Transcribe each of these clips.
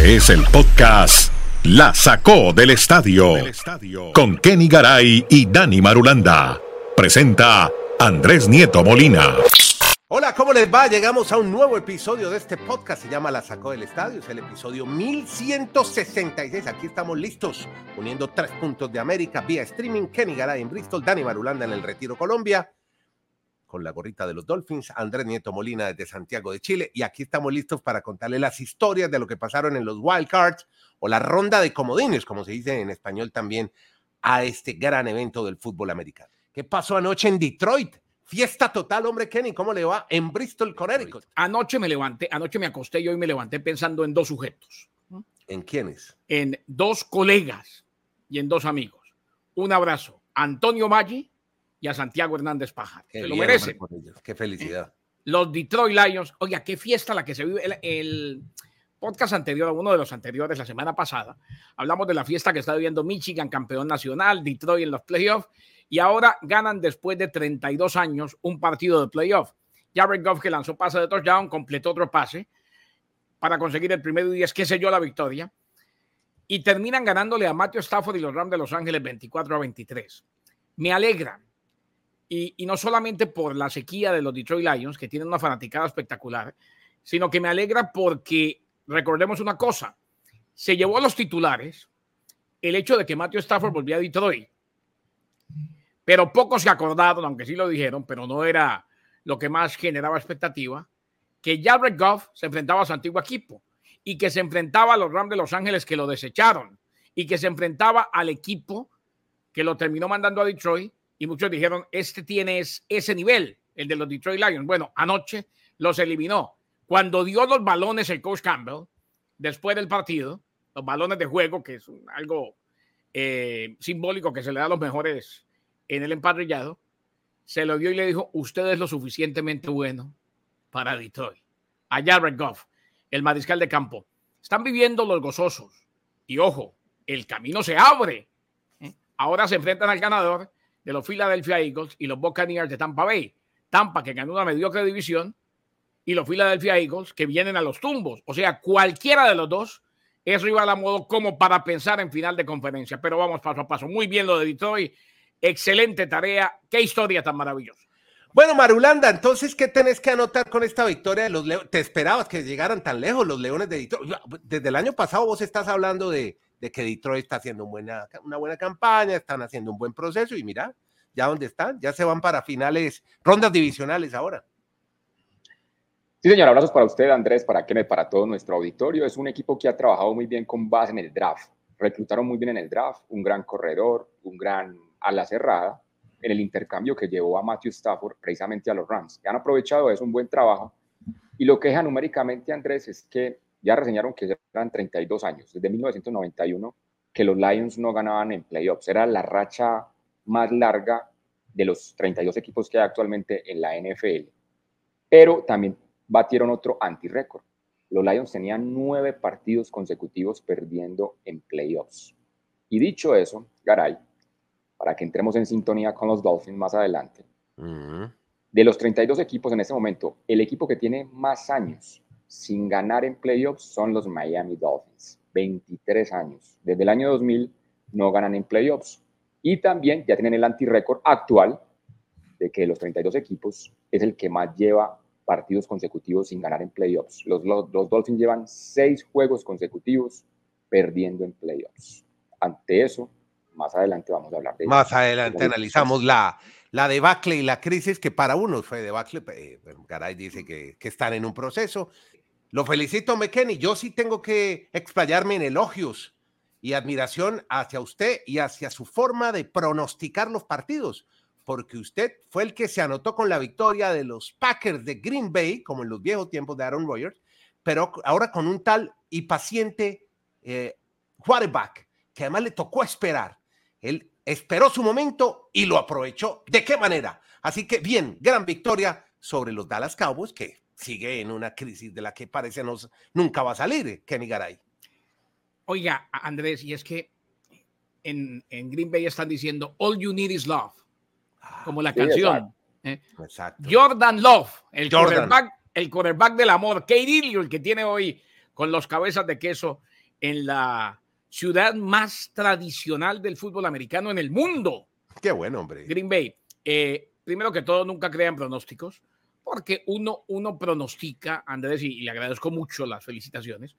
Este es el podcast La Sacó del Estadio con Kenny Garay y Dani Marulanda. Presenta Andrés Nieto Molina. Hola, ¿cómo les va? Llegamos a un nuevo episodio de este podcast. Se llama La Sacó del Estadio. Es el episodio 1166. Aquí estamos listos, uniendo tres puntos de América vía streaming. Kenny Garay en Bristol, Dani Marulanda en el Retiro Colombia con la gorrita de los Dolphins, Andrés Nieto Molina desde Santiago de Chile. Y aquí estamos listos para contarle las historias de lo que pasaron en los Wild Cards o la ronda de comodines, como se dice en español también, a este gran evento del fútbol americano. ¿Qué pasó anoche en Detroit? Fiesta total, hombre Kenny, ¿cómo le va? En Bristol, Connecticut. Anoche me levanté, anoche me acosté y hoy me levanté pensando en dos sujetos. ¿En quiénes? En dos colegas y en dos amigos. Un abrazo. Antonio Maggi y a Santiago Hernández Pajar. Qué Se lo merece. hombre. Qué felicidad. Los Detroit Lions. Oiga, qué fiesta la que se vive. El, el podcast anterior, uno de los anteriores, la semana pasada, hablamos de la fiesta que está viviendo Michigan, campeón nacional, Detroit en los playoffs, y ahora ganan después de 32 años un partido de playoff. Jared Goff, que lanzó pase de touchdown, completó otro pase para conseguir el primero y 10, que selló la victoria. Y terminan ganándole a Matthew Stafford y los Rams de Los Ángeles 24 a 23. Me alegra y, no solamente por la sequía de los Detroit Lions, que tienen una fanaticada espectacular, sino que me alegra porque, recordemos una cosa, se llevó a los titulares el hecho de que Matthew Stafford volvía a Detroit, pero pocos se acordaron, aunque sí lo dijeron, pero no era lo que más generaba expectativa, que Jared Goff se enfrentaba a su antiguo equipo y que se enfrentaba a los Rams de Los Ángeles que lo desecharon y que se enfrentaba al equipo que lo terminó mandando a Detroit y muchos dijeron, este tiene ese nivel, el de los Detroit Lions. Bueno, anoche los eliminó. Cuando dio los balones el coach Campbell, después del partido, los balones de juego, que es algo eh, simbólico que se le da a los mejores en el emparrillado, se lo dio y le dijo, usted es lo suficientemente bueno para Detroit. A Jared Goff, el mariscal de campo. Están viviendo los gozosos. Y ojo, el camino se abre. ¿eh? Ahora se enfrentan al ganador los Philadelphia Eagles y los Buccaneers de Tampa Bay. Tampa, que ganó una mediocre división, y los Philadelphia Eagles, que vienen a los tumbos. O sea, cualquiera de los dos es rival a modo como para pensar en final de conferencia. Pero vamos paso a paso. Muy bien lo de Detroit. Excelente tarea. Qué historia tan maravillosa. Bueno, Marulanda, entonces, ¿qué tenés que anotar con esta victoria de los Leones? ¿Te esperabas que llegaran tan lejos los Leones de Detroit? Desde el año pasado vos estás hablando de, de que Detroit está haciendo buena, una buena campaña, están haciendo un buen proceso y mira, ya dónde están, ya se van para finales, rondas divisionales ahora. Sí, señor, abrazos para usted, Andrés, para Kenneth, para todo nuestro auditorio. Es un equipo que ha trabajado muy bien con base en el draft. Reclutaron muy bien en el draft, un gran corredor, un gran ala cerrada, en el intercambio que llevó a Matthew Stafford precisamente a los Rams. Han aprovechado eso, un buen trabajo. Y lo que deja numéricamente, Andrés, es que ya reseñaron que eran 32 años, desde 1991, que los Lions no ganaban en playoffs. Era la racha más larga de los 32 equipos que hay actualmente en la NFL. Pero también batieron otro anti-récord. Los Lions tenían nueve partidos consecutivos perdiendo en playoffs. Y dicho eso, Garay, para que entremos en sintonía con los Dolphins más adelante, uh -huh. de los 32 equipos en este momento, el equipo que tiene más años sin ganar en playoffs son los Miami Dolphins. 23 años. Desde el año 2000 no ganan en playoffs. Y también ya tienen el antirécord actual de que los 32 equipos es el que más lleva partidos consecutivos sin ganar en playoffs. Los, los, los Dolphins llevan seis juegos consecutivos perdiendo en playoffs. Ante eso, más adelante vamos a hablar de Más adelante analizamos la, la debacle y la crisis que para unos fue debacle. Eh, Garay dice que, que están en un proceso. Lo felicito, McKenny. Yo sí tengo que explayarme en elogios y admiración hacia usted y hacia su forma de pronosticar los partidos, porque usted fue el que se anotó con la victoria de los Packers de Green Bay, como en los viejos tiempos de Aaron Rodgers, pero ahora con un tal y paciente eh, quarterback, que además le tocó esperar. Él esperó su momento y lo aprovechó. ¿De qué manera? Así que bien, gran victoria sobre los Dallas Cowboys, que sigue en una crisis de la que parece nos, nunca va a salir, Kenny Garay. Oiga, Andrés, y es que en, en, Green Bay están diciendo All you need is love, como la sí, canción. Exacto. ¿eh? Exacto. Jordan Love, el Jordan. quarterback, el quarterback del amor. Kate el que tiene hoy con los cabezas de queso en la ciudad más tradicional del fútbol americano en el mundo. Qué bueno, hombre. Green Bay. Eh, primero que todo, nunca crean pronósticos, porque uno, uno pronostica, Andrés, y, le agradezco mucho las felicitaciones,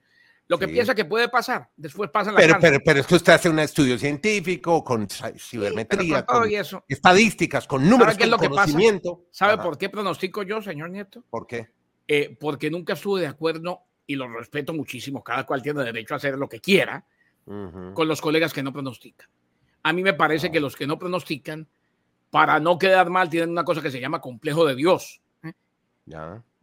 lo que piensa que puede pasar, después pasa la pero, pero, pero, es que usted hace un estudio científico con cibermetría, con, estadísticas, con números, con conocimiento. ¿Sabe por qué pronostico yo, señor Nieto? ¿Por qué? Eh, porque nunca estuve de acuerdo, y lo respeto muchísimo, cada cual tiene derecho a hacer lo que quiera, con los colegas que no pronostican. A mí me parece ah. que los que no pronostican, para no quedar mal, tienen una cosa que se llama complejo de Dios.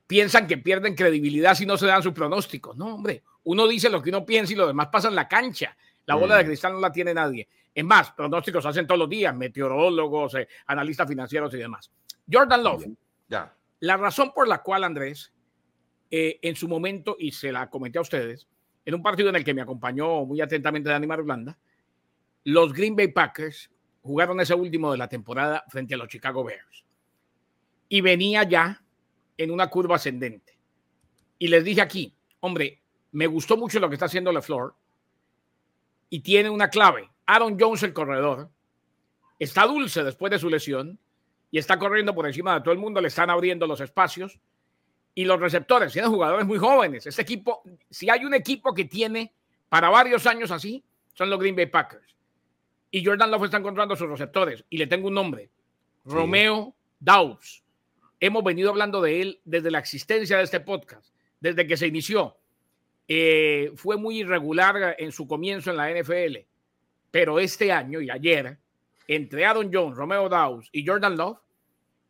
Piensan que pierden credibilidad si no se dan su pronóstico. No, hombre, uno dice lo que uno piensa y lo demás pasa en la cancha. La bola de mm. cristal no la tiene nadie. Es más, pronósticos hacen todos los días, meteorólogos, eh, analistas financieros y demás. Jordan Love. Ya. La razón por la cual, Andrés, eh, en su momento, y se la comenté a ustedes, en un partido en el que me acompañó muy atentamente Dani Marulanda, los Green Bay Packers jugaron ese último de la temporada frente a los Chicago Bears. Y venía ya en una curva ascendente. Y les dije aquí, hombre, me gustó mucho lo que está haciendo LeFleur y tiene una clave. Aaron Jones, el corredor, está dulce después de su lesión y está corriendo por encima de todo el mundo, le están abriendo los espacios y los receptores, tienen jugadores muy jóvenes. Este equipo, si hay un equipo que tiene para varios años así, son los Green Bay Packers. Y Jordan Love está encontrando sus receptores. Y le tengo un nombre, Romeo Doubs. Hemos venido hablando de él desde la existencia de este podcast, desde que se inició. Eh, fue muy irregular en su comienzo en la NFL, pero este año y ayer, entre Aaron Jones, Romeo Doubs y Jordan Love,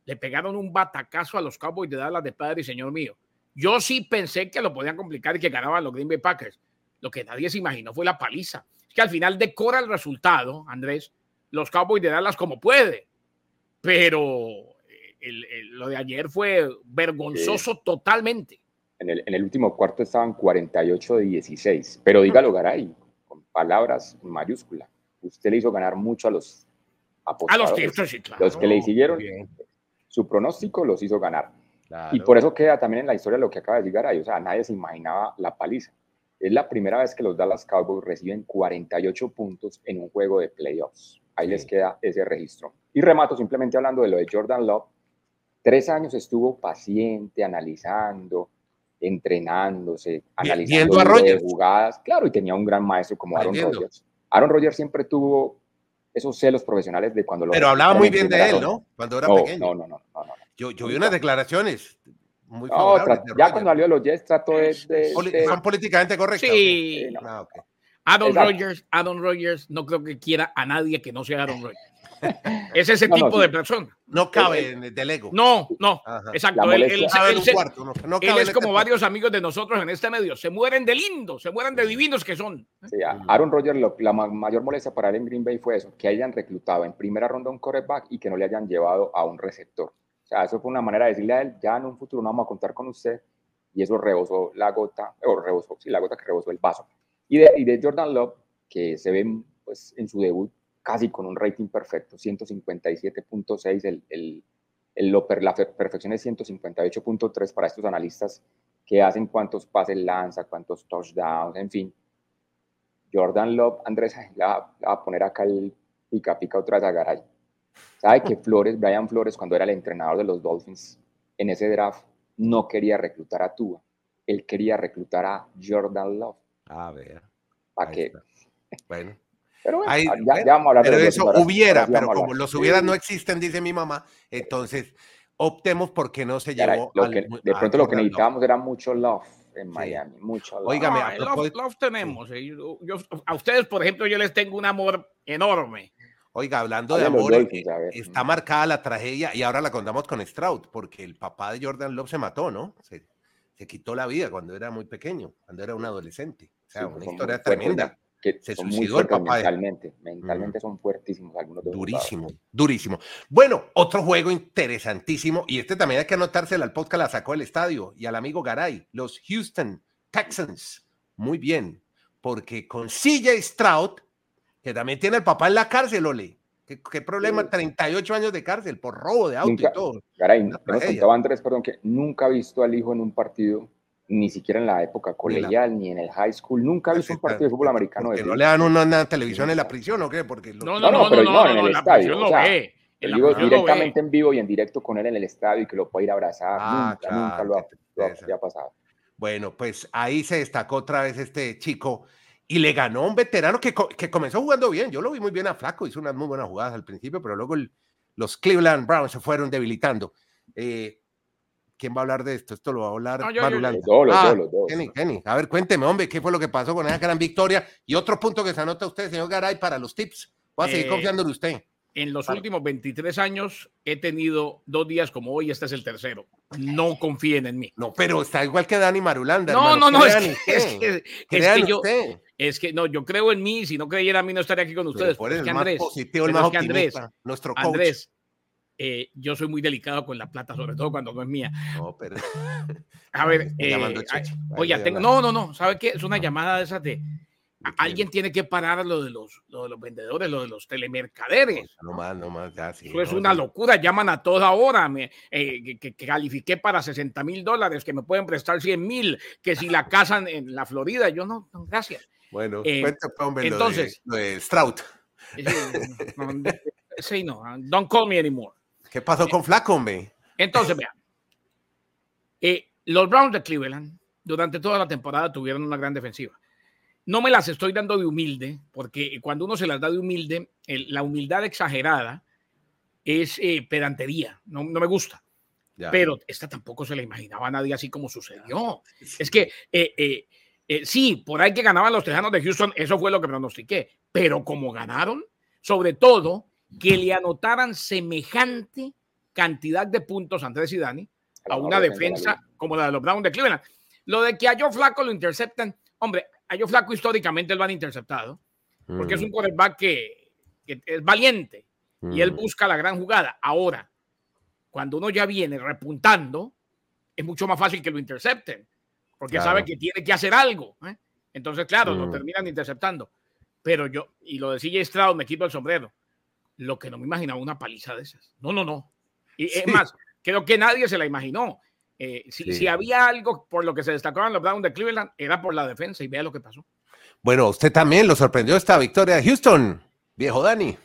le pegaron un batacazo a los Cowboys de Dallas de padre y señor mío. Yo sí pensé que lo podían complicar y que ganaban los Green Bay Packers. Lo que nadie se imaginó fue la paliza. Es que al final decora el resultado, Andrés, los Cowboys de Dallas como puede. Pero lo de ayer fue vergonzoso totalmente. En el, en el, último cuarto estaban 48 de 16. Pero dígalo, Garay, con palabras mayúsculas. Usted le hizo ganar mucho a los apostadores. A los sí, claro. Los que le siguieron su pronóstico los hizo ganar. Y por eso queda también en la historia lo que acaba de decir Garay, o sea, nadie se imaginaba la paliza. Es la primera vez que los Dallas Cowboys reciben 48 puntos en un juego de playoffs. Ahí les queda ese registro. Y remato simplemente hablando de lo de Jordan Love. Tres años estuvo paciente, analizando, entrenándose, analizando jugadas. Claro, y tenía un gran maestro como Aaron Rodgers. Aaron Rodgers siempre tuvo esos celos profesionales de cuando lo... Pero hablaba muy bien de él, ¿no? Cuando era pequeño. No, no, no. no, no. Yo, yo vi unas declaraciones muy favorables. ya cuando salió de los Jets trató de... Son políticamente correctos. Sí. Ah, Aaron Rodgers, Aaron Rodgers no creo que quiera a nadie que no sea Aaron Rodgers. Es ese tipo de persona. No cabe en el ego. No, no, exacto. Él, él, es como varios amigos de nosotros en este medio. Se mueren de lindos, se mueren de divinos que son. Sí, Aaron Rodgers, la mayor molestia para él en Green Bay fue eso, que hayan reclutado en primera ronda un quarterback y que no le hayan llevado a un receptor. O sea, eso fue una manera de decirle a él, ya en un futuro no vamos a contar con usted. Y eso rebosó la gota, o rebosó, sí, la gota que rebosó el vaso. Y de, y de Jordan Love, que se ve pues, en su debut casi con un rating perfecto, 157.6, el, el, el, la perfección es 158.3 para estos analistas que hacen cuántos pases lanza, cuántos touchdowns, en fin. Jordan Love, Andrés, le va, a poner acá el pica pica otra vez a Garay. ¿Sabe que Flores, Brian Flores, cuando era el entrenador de los Dolphins en ese draft, no quería reclutar a Tua? Él quería reclutar a Jordan Love. A ver. ¿Para qué? Bueno. Pero, ya, eso hubiera, pero como los hubiera no existen, dice mi mamá, entonces optemos porque no se llevó. de pronto lo que necesitábamos era mucho love en Miami, mucho love. love, tenemos. Eh, a ustedes, por ejemplo, yo les tengo un amor enorme. Oiga, hablando de amor, eh, está marcada la tragedia y ahora la contamos con Stroud, porque el papá de Jordan Love se mató, ¿no? Se, se quitó la vida cuando era muy pequeño, cuando era un adolescente. O sea, una historia tremenda que se son suicidó muy el papá mentalmente, mentalmente son fuertísimos algunos de Durísimo, durísimo. Bueno, otro juego interesantísimo, y este también hay que anotárselo al podcast, la sacó el estadio, y al amigo Garay, los Houston Texans. Muy bien, porque con CJ Stroud, que también tiene el papá en la cárcel, Ole. ¿Qué, problema? 38 años de cárcel por robo de auto y todo. Garay, nos perdón, que nunca ha visto al hijo en un partido ni siquiera en la época colegial, ni, en el high school. Nunca he visto un partido de fútbol americano. Que no le dan una, televisión en la prisión o qué? Porque no, no, no, pero no, en el estadio. O ve. digo directamente en vivo y en directo con él en el estadio y que lo pueda ir a abrazar. Ah, nunca, nunca lo ha, pasado. Bueno, pues ahí se destacó otra vez este chico y le ganó un veterano que, que, comenzó jugando bien. Yo lo vi muy bien a Flaco, hizo unas muy buenas jugadas al principio, pero luego los Cleveland Browns se fueron debilitando. Eh, ¿Quién va a hablar de esto? Esto lo va a hablar no, Kenny, Kenny. A ver, cuénteme, hombre, ¿qué fue lo que pasó con esa gran victoria? Y otro punto que se anota usted, señor Garay, para los tips. Voy a seguir eh, confiando en usted. En los últimos 23 años he tenido dos días como hoy, este es el tercero. No confíen en mí. No, pero está igual que Dani Marulanda. No, no, no, es que, es que, yo, es que no, yo creo en mí. Si no creyera en mí, no estaría aquí con ustedes. Por es que Andrés, positivo, el más Andrés, nuestro coach. Andrés, eh, yo soy muy delicado con la plata, sobre todo cuando no es mía. No, pero... A ver, eh, oye, tengo... No, no, no, ¿sabe qué? Es una llamada de esas de... Alguien tiene que parar lo de los, lo de los vendedores, lo de los telemercaderes. No más, no más, ya sí. Eso es una locura, llaman a toda hora, me, eh, que, califiqué para 60 mil dólares, que me pueden prestar 100 mil, que si la casa en, la Florida, yo no, gracias. Bueno, hombre, entonces, lo de, Strout. Sí, no, don't call me anymore. ¿Qué pasó con Flaco, hombre? Entonces, vean. Eh, los Browns de Cleveland durante toda la temporada tuvieron una gran defensiva. No me las estoy dando de humilde, porque cuando uno se las da de humilde, la humildad exagerada es eh, pedantería, no, me gusta. Pero esta tampoco se la imaginaba a nadie así como sucedió. Es que eh, sí, por ahí que ganaban los Tejanos de Houston, eso fue lo que pronostiqué, pero como ganaron, sobre todo que le anotaran semejante cantidad de puntos Andrés y Dani a una defensa como la de los Browns de Cleveland. Lo de que a Joe Flaco lo interceptan, hombre, a Joe Flaco históricamente lo han interceptado, porque es un mm. quarterback que, es valiente y él mm. busca la gran jugada. Ahora, cuando uno ya viene repuntando, es mucho más fácil que lo intercepten, porque sabe que tiene que hacer algo. ¿eh? Entonces, claro, lo mm. terminan interceptando. Pero yo, y lo de CJ Stroud, me quito el sombrero lo que no me imaginaba una paliza de esas. No, no, no. Y es más, creo que nadie se la imaginó. Eh, si, había algo por lo que se destacaban los Browns de Cleveland, era por la defensa y vea lo que pasó. Bueno, usted también lo sorprendió esta victoria de Houston, viejo Dani.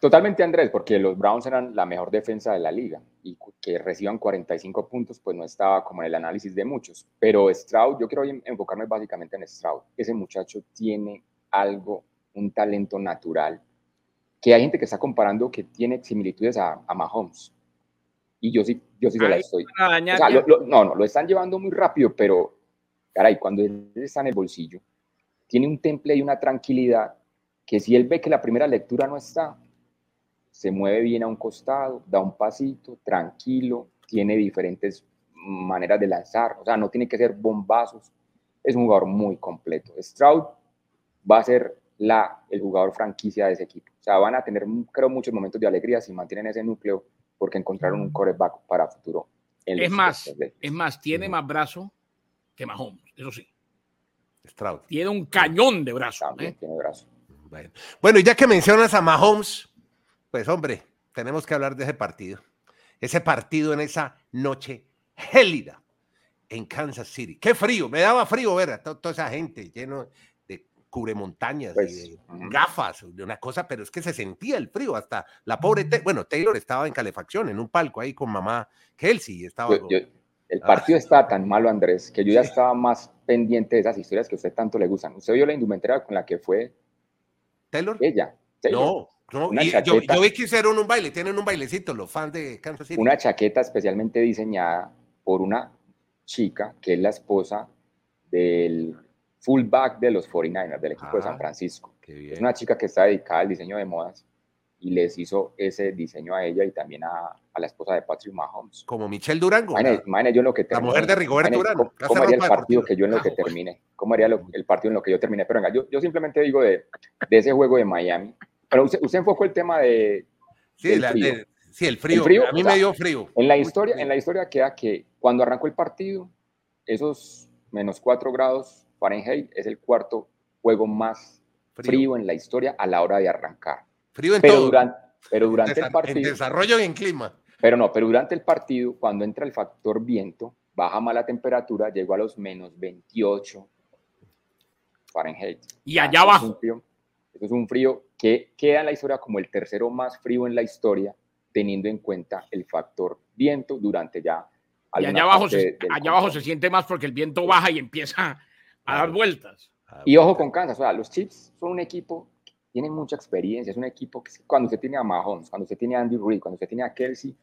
Totalmente, Andrés, porque los Browns eran la mejor defensa de la liga y que reciban 45 puntos, pues no estaba como en el análisis de muchos. Pero Stroud, yo quiero enfocarme básicamente en Stroud. Ese muchacho tiene algo, un talento natural que hay gente que está comparando que tiene similitudes a, a Mahomes. Y yo sí, yo sí se la estoy. no, no, lo están llevando muy rápido, pero, caray, cuando él está en el bolsillo, tiene un temple y una tranquilidad que si él ve que la primera lectura no está, se mueve bien a un costado, da un pasito, tranquilo, tiene diferentes maneras de lanzar, o sea, no tiene que ser bombazos, es un jugador muy completo. Stroud va a ser la, el jugador franquicia de ese equipo. O sea, van a tener, creo, muchos momentos de alegría si mantienen ese núcleo porque encontraron un coreback para futuro. Es más, es más, tiene más brazo que Mahomes, eso sí. Tiene un cañón de brazo. También ¿eh? tiene brazo. Bueno. y ya que mencionas a Mahomes, pues hombre, tenemos que hablar de ese partido. Ese partido en esa noche gélida en Kansas City. Qué frío, me daba frío ver a toda esa gente lleno cubre montañas, pues, gafas, de una cosa, pero es que se sentía el frío, hasta la pobre, bueno, Taylor estaba en calefacción, en un palco ahí con mamá Kelsey, estaba... el partido estaba tan malo, Andrés, que yo ya estaba más pendiente de esas historias que a usted tanto le gustan. ¿Usted vio la indumentaria con la que fue Taylor? Ella. No, no yo, vi que hicieron un baile, tienen un bailecito los fans de Kansas City. Una chaqueta especialmente diseñada por una chica que es la esposa del fullback de los 49ers, del equipo de San ah, Francisco. Es una chica que está dedicada al diseño de modas y les hizo ese diseño a ella y también a, a la esposa de Patrick Mahomes. Como Michelle Durango. Yo en lo que termine, La mujer de Rigoberto Durango. ¿Cómo, haría el partido que yo en lo que termine? ¿Cómo haría el partido en lo que yo termine? Pero venga, yo, yo simplemente digo de, de, ese juego de Miami. Pero usted, usted enfocó el tema de... Sí, el frío. sí, el frío. A mí me dio frío. En la, historia, en la historia queda que cuando arrancó el partido, esos menos 4 grados Fahrenheit es el cuarto juego más frío, en la historia a la hora de arrancar. Frío en pero todo. Durante, pero durante el partido. En desarrollo y en clima. Pero no, pero durante el partido, cuando entra el factor viento, baja más la temperatura, llegó a los menos 28 Fahrenheit. Y allá abajo. Esto es un frío que queda en la historia como el tercero más frío en la historia, teniendo en cuenta el factor viento durante ya. Y allá abajo, se, allá abajo se siente más porque el viento baja y empieza a dar vueltas. Y ojo con Kansas, o sea, los Chiefs son un equipo tienen mucha experiencia, es un equipo que cuando usted tiene a Mahomes, cuando usted tiene a Andy Reid, cuando usted tiene a Kelsey,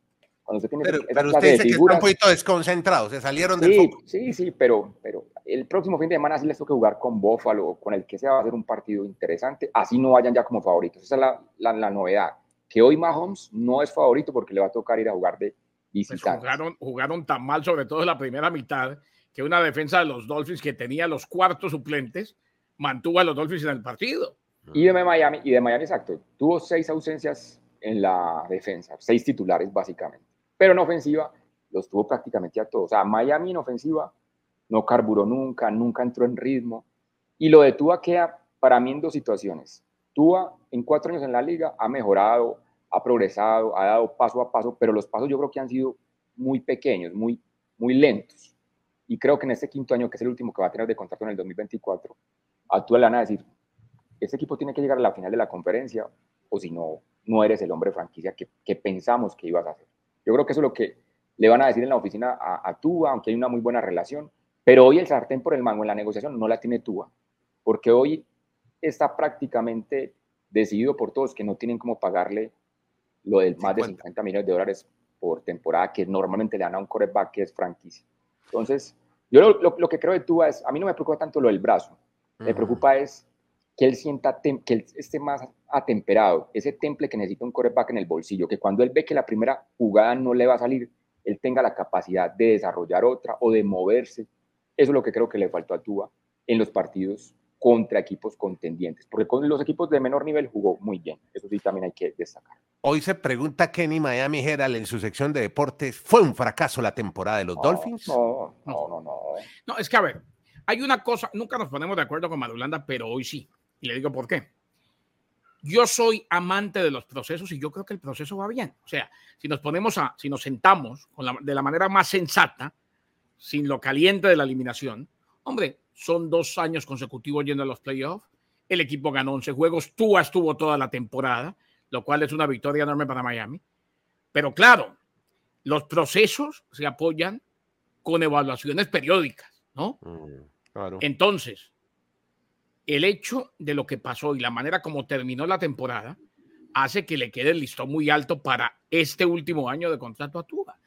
cuando usted tiene pero, pero usted dice que están un poquito desconcentrados, se salieron sí, del foco. Sí, sí, pero, pero el próximo fin de semana sí les toca jugar con Buffalo o con el que sea va a ser un partido interesante, así no vayan ya como favoritos. Esa es la, la, la novedad, que hoy Mahomes no es favorito porque le va a tocar ir a jugar de pues visitante. Pues jugaron, jugaron tan mal, sobre todo en la primera mitad, que una defensa de los Dolphins que tenía los cuartos suplentes mantuvo a los Dolphins en el partido. Y de Miami, y de Miami exacto, tuvo seis ausencias en la defensa, seis titulares básicamente. Pero en ofensiva los tuvo prácticamente a todos. O sea, Miami en ofensiva no carburó nunca, nunca entró en ritmo. Y lo de Tua queda para mí en dos situaciones. Tua en cuatro años en la liga ha mejorado, ha progresado, ha dado paso a paso, pero los pasos yo creo que han sido muy pequeños, muy, muy lentos. Y creo que en este quinto año, que es el último que va a tener de contrato en el 2024, a Tua le van a decir, este equipo tiene que llegar a la final de la conferencia o si no, no eres el hombre franquicia que, que, pensamos que ibas a hacer. Yo creo que eso es lo que le van a decir en la oficina a, a Tuba, aunque hay una muy buena relación, pero hoy el sartén por el mango en la negociación no la tiene Tuba, porque hoy está prácticamente decidido por todos que no tienen como pagarle lo del más de 50 millones de dólares por temporada que normalmente le dan a un coreback que es franquicia. Entonces, yo lo, lo, lo que creo de Tuba es, a mí no me preocupa tanto lo del brazo, me preocupa es que él sienta, que él esté más atemperado, ese temple que necesita un coreback en el bolsillo, que cuando él ve que la primera jugada no le va a salir, él tenga la capacidad de desarrollar otra o de moverse. Eso es lo que creo que le faltó a Tua en los partidos contra equipos contendientes, porque con los equipos de menor nivel jugó muy bien, eso sí también hay que destacar. Hoy se pregunta Kenny Miami Herald en su sección de deportes, ¿fue un fracaso la temporada de los no, Dolphins? No, no, no, no. No, es que a ver, hay una cosa, nunca nos ponemos de acuerdo con Madulanda, pero hoy sí. Y le digo por qué. Yo soy amante de los procesos y yo creo que el proceso va bien. O sea, si nos ponemos a, si nos sentamos con la, de la manera más sensata, sin lo caliente de la eliminación, hombre, son dos años consecutivos yendo a los playoffs. El equipo ganó 11 juegos. Tua estuvo toda la temporada, lo cual es una victoria enorme para Miami. Pero claro, los procesos se apoyan con evaluaciones periódicas, ¿no? Mm, claro. Entonces, el hecho de lo que pasó y la manera como terminó la temporada hace que le quede el listón muy alto para este último año de contrato a Tua.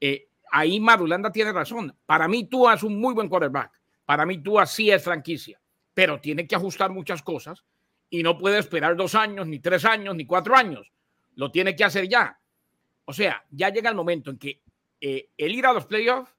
Eh, ahí Madulanda tiene razón. Para mí Tua es un muy buen quarterback. Para mí Tua sí es franquicia, pero tiene que ajustar muchas cosas y no puede esperar dos años, ni tres años, ni cuatro años. Lo tiene que hacer ya. O sea, ya llega el momento en que eh, el ir a los playoffs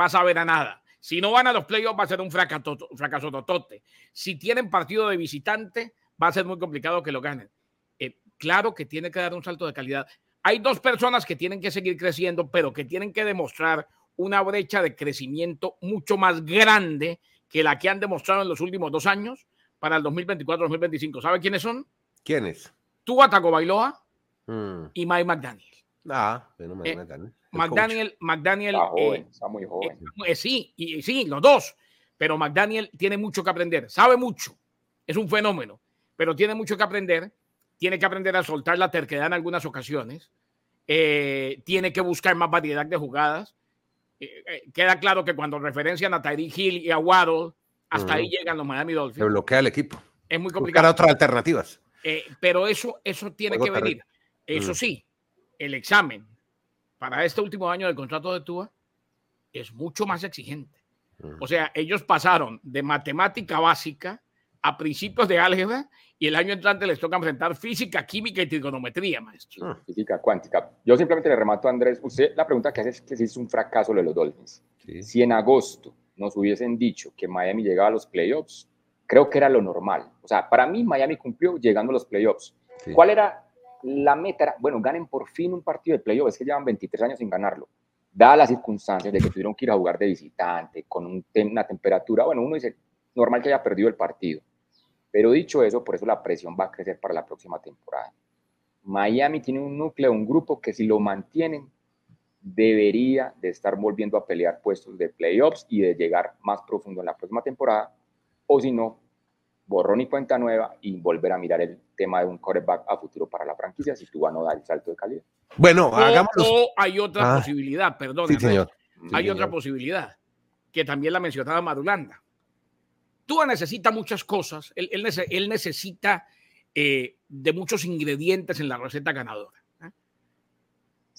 va a saber a nada. Si no van a los playoffs va a ser un fracaso, totote. Si tienen partido de visitante, va a ser muy complicado que lo ganen. Eh, claro que tiene que dar un salto de calidad. Hay dos personas que tienen que seguir creciendo, pero que tienen que demostrar una brecha de crecimiento mucho más grande que la que han demostrado en los últimos dos años para el 2024-2025. ¿Sabe quiénes son? ¿Quiénes? Tua Tagovailoa Mm. y Mike McDaniel. Ah, bueno, Eh, McDaniel. El McDaniel, McDaniel Está eh, joven, está muy joven. Eh, sí, y, y sí, los dos. Pero McDaniel tiene mucho que aprender, sabe mucho, es un fenómeno, pero tiene mucho que aprender. Tiene que aprender a soltar la terquedad en algunas ocasiones. eh, tiene que buscar más variedad de jugadas. Eh, eh, queda claro que cuando referencian a Tyreek Hill y a Waddle, hasta ahí Ujú. llegan los Miami Se Dolphins. bloquea el equipo. Es muy Buscar complicado. otras alternativas. Eh, pero eso, eso tiene Juego que venir. Eso Mm. sí, el examen para este último año del contrato de Tua es mucho más exigente. Mm. O sea, ellos pasaron de matemática básica a principios de álgebra y el año entrante les toca enfrentar física, química y trigonometría, maestro. Mm. Física cuántica. Yo simplemente le remato a Andrés. Usted, la pregunta que hace es que si es un fracaso lo de los Dolphins. Sí. Si en agosto nos hubiesen dicho que Miami llegaba a los playoffs, creo que era lo normal. O sea, para mí Miami cumplió llegando a los playoffs. Sí. ¿Cuál era la meta? Era, bueno, ganen por fin un partido de playoffs. Es que llevan 23 años sin ganarlo. Dadas las circunstancias de que tuvieron que ir a jugar de visitante, con un tem- una temperatura, bueno, uno dice, normal que haya perdido el partido. Pero dicho eso, por eso la presión va a crecer para la próxima temporada. Miami tiene un núcleo, un grupo que si lo mantienen, debería de estar volviendo a pelear puestos de playoffs y de llegar más profundo en la próxima temporada, o si no, borrón y cuenta nueva y volver a mirar el tema de un quarterback a futuro para la franquicia si tú vas a no dar el salto de calidad. Bueno, hagamos. o hay otra Ah. posibilidad, perdón. Sí, señor. hay Sí, otra posibilidad, que también la mencionaba Marulanda. Tua necesita muchas cosas, él, él nece- él necesita eh, de muchos ingredientes en la receta ganadora. ¿eh?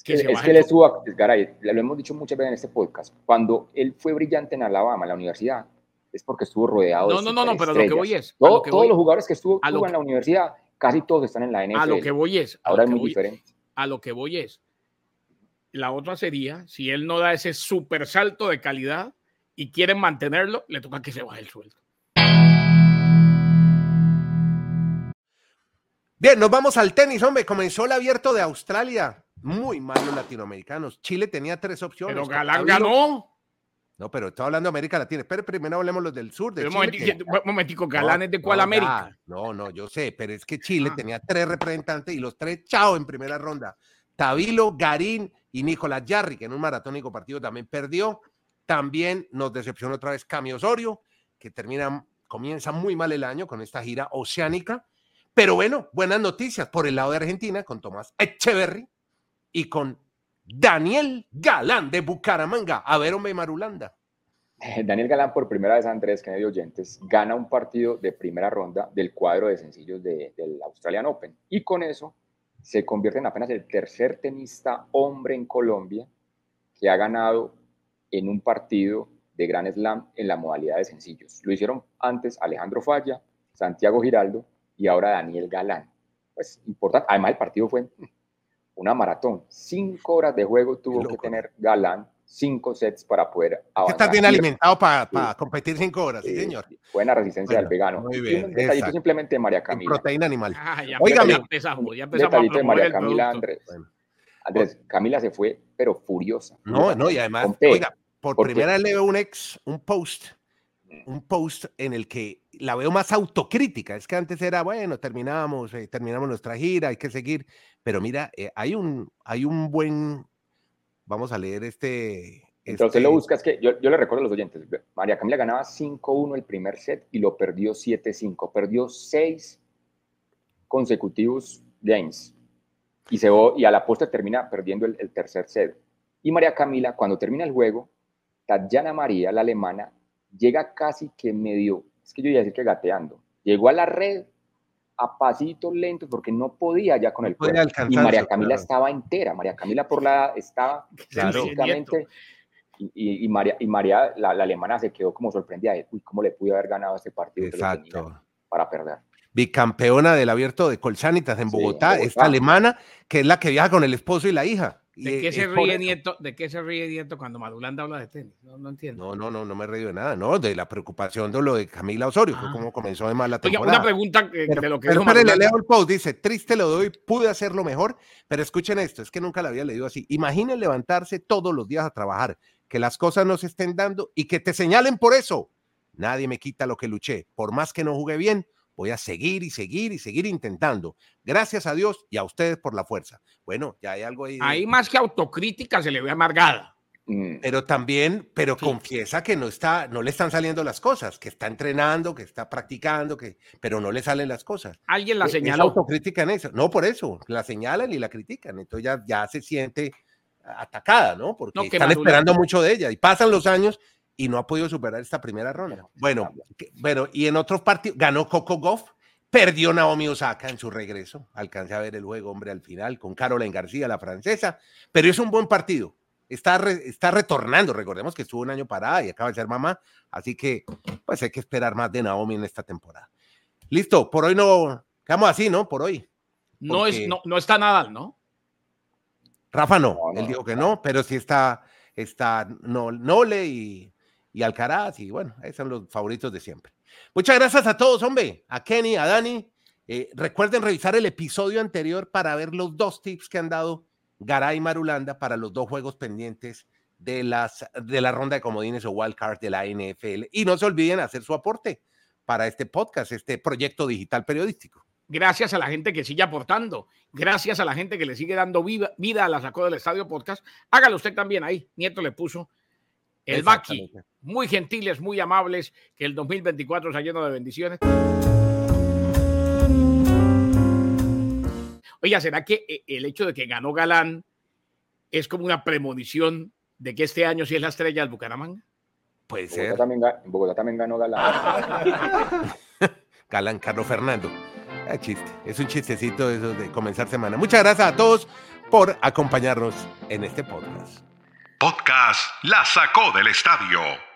Que Es que, él estuvo, Garay, lo hemos dicho muchas veces en este podcast, cuando él fue brillante en Alabama, en la universidad, es porque estuvo rodeado No, de no, no, no, pero lo que voy es, a Todo- lo que todos voy- los jugadores que estuvo, lo que- en la universidad, casi todos están en la NFL. A lo que voy es, Ahora es muy voy- diferente. a lo que voy es, la otra sería, si él no da ese super salto de calidad y quieren mantenerlo, le toca que se baje el sueldo. Bien, nos vamos al tenis, hombre. Comenzó el abierto de Australia. Muy mal los latinoamericanos. Chile tenía tres opciones. Pero Galán ganó. No, pero estoy hablando de América Latina. Pero primero hablemos los del sur. De Pero Chile, momentico, que- un momentico, Galán No, es de cuál no, América. No, no, yo sé, pero es que Chile Ah. tenía tres representantes y los tres, chao, en primera ronda. Tabilo, Garín y Nicolás Yarri, que en un maratónico partido también perdió. También nos decepcionó otra vez Cami Osorio, que termina, comienza muy mal el año con esta gira oceánica. Pero bueno, buenas noticias por el lado de Argentina con Tomás Echeverry y con Daniel Galán de Bucaramanga. A ver, hombre, Marulanda. Daniel Galán, por primera vez, Andrés Kennedy Oyentes, gana un partido de primera ronda del cuadro de sencillos de- del Australian Open. Y con eso se convierte en apenas el tercer tenista hombre en Colombia que ha ganado en un partido de Grand Slam en la modalidad de sencillos. Lo hicieron antes Alejandro Falla, Santiago Giraldo y ahora Daniel Galán. Pues importante. Además, el partido fue una maratón. Cinco horas de juego tuvo que tener Galán, cinco sets para poder avanzar. estás bien alimentado para Sí. competir cinco horas, sí, eh, señor. Buena resistencia Bueno, al vegano. muy bien, un detallito exacto. simplemente de María En Camila. proteína animal. Ah, ya, Óigame. ya empezamos, ya empezamos detallito de María Camila. Andrés. Bueno. Andrés, Camila se fue, pero furiosa. No, no, y además, oiga, por primera vez le veo un ex, un post, un post en el que la veo más autocrítica. Es que antes era, bueno, terminamos, eh, terminamos nuestra gira, hay que seguir. Pero mira, eh, hay un, hay un buen, vamos a leer este. Entonces este- lo busca, es que yo, yo le recuerdo a los oyentes, María Camila ganaba 5-1 el primer set y lo perdió 7-5, perdió 6 consecutivos games y, se, y a la postre termina perdiendo el, el tercer set. Y María Camila, cuando termina el juego, Tatjana María, la alemana, llega casi que medio, es que yo iba a decir que gateando, llegó a la red a pasitos lentos porque no podía ya con el cuerpo. Y María Camila claro. estaba entera, María Camila por la estaba Claro. físicamente y, y- y María, y María la, la alemana se quedó como sorprendida de, uy, ¿cómo le pude haber ganado este partido Exacto. para perder? Bicampeona del abierto de Colsanitas en Sí, en Bogotá, esta alemana, que es la que viaja con el esposo y la hija. ¿De qué eh, se ríe. Nieto? ¿De qué se ríe Nieto cuando Madulanda habla de tenis? No, no entiendo. No, no, no, no me he reído de nada, no, de la preocupación de lo de Camila Osorio, fue Ah. como comenzó de mal la Oiga, temporada. una pregunta que- Pero, de lo que pero espere, le leo el post, dice, triste lo doy, pude hacerlo mejor, pero escuchen esto, es que nunca la había leído así. Imaginen levantarse todos los días a trabajar, que las cosas no se estén dando y que te señalen por eso. Nadie me quita lo que luché, por más que no jugué bien, voy a seguir y seguir y seguir intentando. Gracias a Dios y a ustedes por la fuerza. Bueno, ya hay algo ahí. de- Ahí más que autocrítica se le ve amargada. Mm, pero también, pero Sí. confiesa que no está, no le están saliendo las cosas, que está entrenando, que está practicando, que, pero no le salen las cosas. Alguien la señaló. autocrítica en eso. No, por eso, la señalan y la critican. Entonces ya, ya se siente atacada, ¿no? Porque No, están esperando mucho de ella y pasan los años y no ha podido superar esta primera ronda. Pero, Bueno, bueno, y en otros partidos ganó Coco Goff, perdió Naomi Osaka en su regreso. Alcancé a ver el juego, hombre, al final con Caroline García, la francesa, pero es un buen partido. Está, re- está retornando, recordemos que estuvo un año parada y acaba de ser mamá, así que pues hay que esperar más de Naomi en esta temporada. Listo, por hoy no, quedamos así, ¿no? Por hoy. No, es, no, no está Nadal, ¿no? Rafa no, No, no, él dijo que no. no, pero sí está, está no, Nole y, y Alcaraz, y bueno, esos son los favoritos de siempre. Muchas gracias a todos, hombre, a Kenny, a Dani. Eh, recuerden revisar el episodio anterior para ver los dos tips que han dado Garay y Marulanda para los dos juegos pendientes de, las, de la ronda de comodines o wildcard de la NFL. Y no se olviden hacer su aporte para este podcast, este proyecto digital periodístico. gracias a la gente que sigue aportando, gracias a la gente que le sigue dando vida, vida a la Sacó del Estadio Podcast. Hágalo usted también ahí. Nieto le puso el Baki. Muy gentiles, muy amables. Que el 2024 sea lleno de bendiciones. Oiga, ¿será que eh, el hecho de que ganó Galán es como una premonición de que este año sí es la estrella del Bucaramanga? Puede Bogotá ser. también, Bogotá también ganó Galán. Galán Carlos Fernando. Ah, chiste. Es un chistecito eso de comenzar semana. Muchas gracias a todos por acompañarnos en este podcast. Podcast La Sacó del Estadio